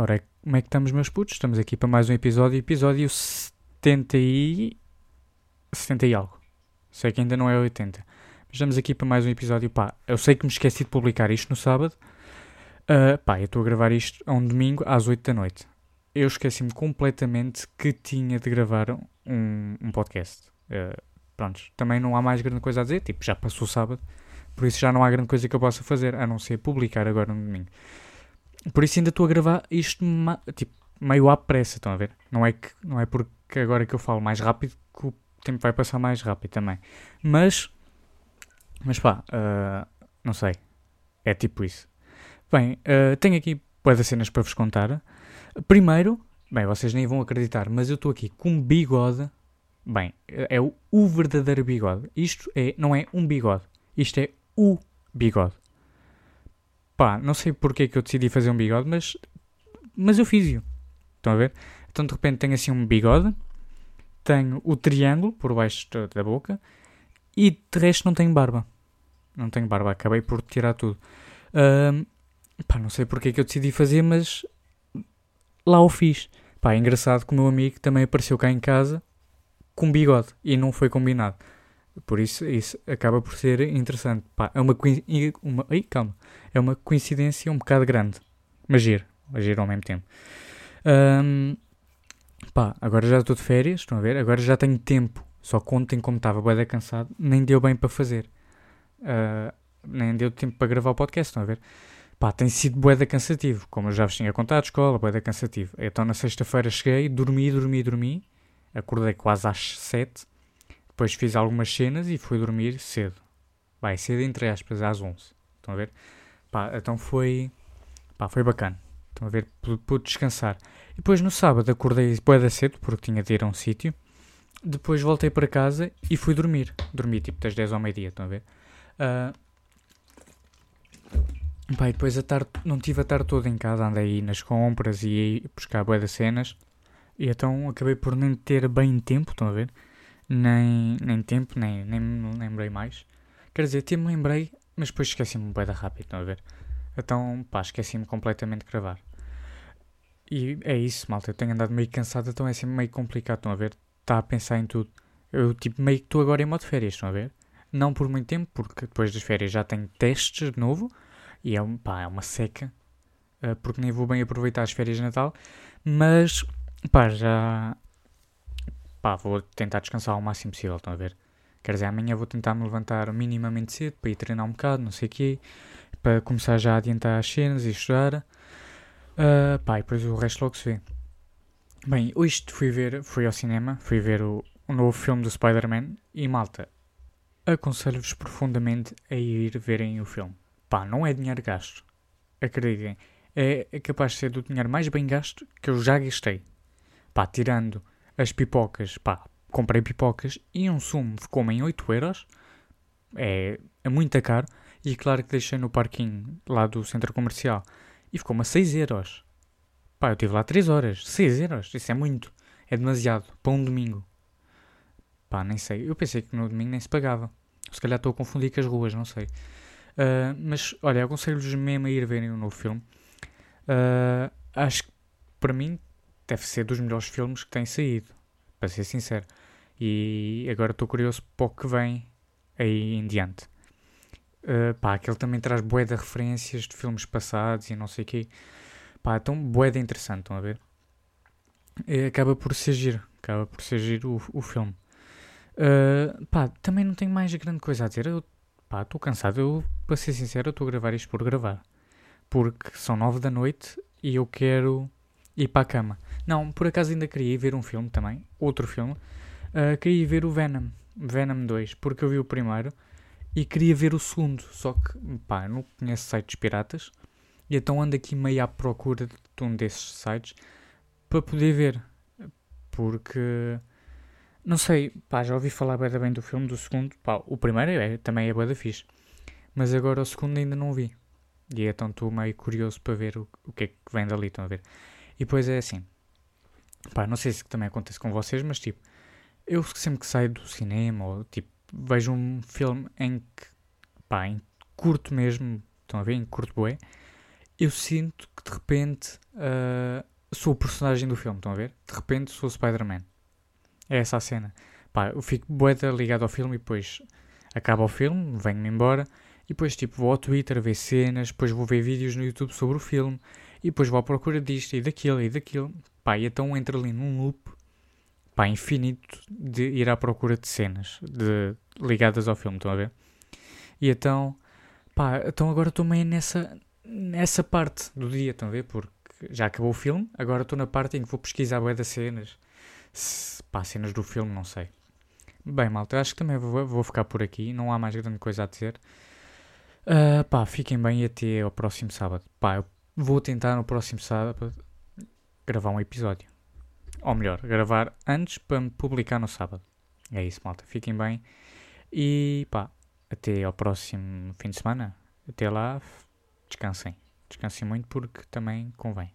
Ora, como é que estamos, meus putos? Estamos aqui para mais um episódio, episódio 70 e... 70 e algo. Sei que ainda não é 80. Mas estamos aqui para mais um episódio, pá. Eu sei que me esqueci de publicar isto no sábado. Uh, pá, eu estou a gravar isto a um domingo às 8 da noite. Eu esqueci-me completamente que tinha de gravar um, um podcast. Uh, também não há mais grande coisa a dizer, tipo, já passou o sábado. Por isso já não há grande coisa que eu possa fazer, a não ser publicar agora no domingo. Por isso ainda estou a gravar isto tipo, meio à pressa, estão a ver? Não é, que, não é porque agora que eu falo mais rápido que o tempo vai passar mais rápido também. Mas, mas pá, uh, não sei. É tipo isso. Bem, uh, tenho aqui boas cenas para vos contar. Primeiro, bem, vocês nem vão acreditar, mas eu estou aqui com bigode. Bem, é o, o verdadeiro bigode. Isto é, não é um bigode. Isto é o bigode. Pá, não sei porque que eu decidi fazer um bigode, mas, mas eu fiz-o. Estão a ver? Então de repente tenho assim um bigode, tenho o triângulo por baixo da boca e de resto não tenho barba. Não tenho barba, acabei por tirar tudo. Uh, pá, não sei porque que eu decidi fazer, mas lá o fiz. Pá, é engraçado que o meu amigo também apareceu cá em casa com bigode e não foi combinado. Por isso, isso acaba por ser interessante. Pá, é uma, uma, ai, calma. É uma coincidência um bocado grande. Mas giro. Giro ao mesmo tempo. Um, pá, agora já estou de férias, estão a ver? Agora já tenho tempo. Só que ontem, como estava bem cansado, nem deu bem para fazer. Uh, nem deu tempo para gravar o podcast, estão a ver? Pá, tem sido boeda cansativo. Como eu já vos tinha contado, escola, boeda cansativo. Então na sexta-feira cheguei, dormi, dormi, dormi. Acordei quase às sete depois fiz algumas cenas e fui dormir cedo. Vai, cedo entre aspas, às 11. Estão a ver? Pá, então foi. Pá, foi bacana. Estão a ver? Pude descansar. E depois no sábado acordei bué cedo, porque tinha de ir a um sítio. Depois voltei para casa e fui dormir. Dormi tipo das 10 ao meio-dia, estão a ver? Uh, pá, e depois a tarde, não tive a tarde toda em casa, andei aí nas compras e aí buscar bué das cenas. E então acabei por nem ter bem tempo, estão a ver? Nem, nem tempo, nem, nem me lembrei mais. Quer dizer, até me lembrei, mas depois esqueci-me bem da rápido, estão a ver? Então, pá, esqueci-me completamente de gravar. E é isso, malta. Eu tenho andado meio cansado, então é sempre meio complicado, estão a ver? Está a pensar em tudo. Eu, tipo, meio que estou agora em modo férias, estão a ver? Não por muito tempo, porque depois das férias já tenho testes de novo. E é, pá, é uma seca. Uh, porque nem vou bem aproveitar as férias de Natal. Mas, pá, já, pá, vou tentar descansar o máximo possível, estão a ver? Quer dizer, amanhã vou tentar me levantar minimamente cedo para ir treinar um bocado, não sei o quê, para começar já a adiantar as cenas e estudar. Uh, pá, e depois o resto logo se vê. Bem, hoje fui ver, fui ao cinema, fui ver o, o novo filme do Spider-Man e malta, aconselho-vos profundamente a ir verem o filme. Pá, não é dinheiro gasto. Acreditem, é, capaz de ser do dinheiro mais bem gasto que eu já gastei. Pá, tirando as pipocas, pá, comprei pipocas e um sumo ficou-me em 8 euros. É, é muito caro. E claro que deixei no parquinho lá do centro comercial e ficou-me a 6 euros. Pá, eu estive lá 3 horas. 6 euros, isso é muito. É demasiado para um domingo. Pá, nem sei. Eu pensei que no domingo nem se pagava. Se calhar estou a confundir com as ruas, não sei. Uh, mas, olha, aconselho-vos mesmo a ir verem o novo filme. Uh, acho que, para mim, deve ser dos melhores filmes que tem saído, para ser sincero. E agora estou curioso para o que vem aí em diante. Uh, pá, aquele também traz bué de referências de filmes passados e não sei o quê. Pá, então bué de interessante, estão a ver? E acaba por ser giro, acaba por ser giro o, o filme. Uh, pá, também não tenho mais grande coisa a dizer. Eu, pá, estou cansado. Eu, para ser sincero, estou a gravar isto por gravar. Porque são nove da noite e eu quero ir para a cama. Não, por acaso ainda queria ir ver um filme também, outro filme. Uh, queria ir ver o Venom, Venom 2, porque eu vi o primeiro e queria ver o segundo, só que, pá, não conheço sites piratas e então ando aqui meio à procura de um desses sites para poder ver, porque, não sei, pá, já ouvi falar bem, bem do filme, do segundo, pá, o primeiro é, também é bem da fixe, mas agora o segundo ainda não vi. E então estou meio curioso para ver o, o que é que vem dali, estão a ver? E depois é assim, Pá, não sei se também acontece com vocês, mas tipo, eu sempre que saio do cinema ou tipo, vejo um filme em que, pá, em curto mesmo, estão a ver, em curto boé, eu sinto que de repente uh, sou o personagem do filme, estão a ver? De repente sou o Spider-Man. É essa a cena. Pá, eu fico boeda ligado ao filme e depois acaba o filme, venho-me embora e depois tipo vou ao Twitter ver cenas, depois vou ver vídeos no YouTube sobre o filme e depois vou à procura disto e daquilo e daquilo. Pá, e então entro ali num loop pá, infinito de ir à procura de cenas de, ligadas ao filme, estão a ver? E então, pá, então agora estou meio nessa, nessa parte do dia, estão a ver? Porque já acabou o filme, agora estou na parte em que vou pesquisar bué das cenas. Se, pá, cenas do filme, não sei. Bem, malta, acho que também vou, vou ficar por aqui, não há mais grande coisa a dizer. Uh, pá, fiquem bem e até ao próximo sábado. Pá, eu vou tentar no próximo sábado gravar um episódio. Ou melhor, gravar antes para me publicar no sábado. É isso, malta. Fiquem bem. E pá, até ao próximo fim de semana. Até lá, descansem. Descansem muito porque também convém.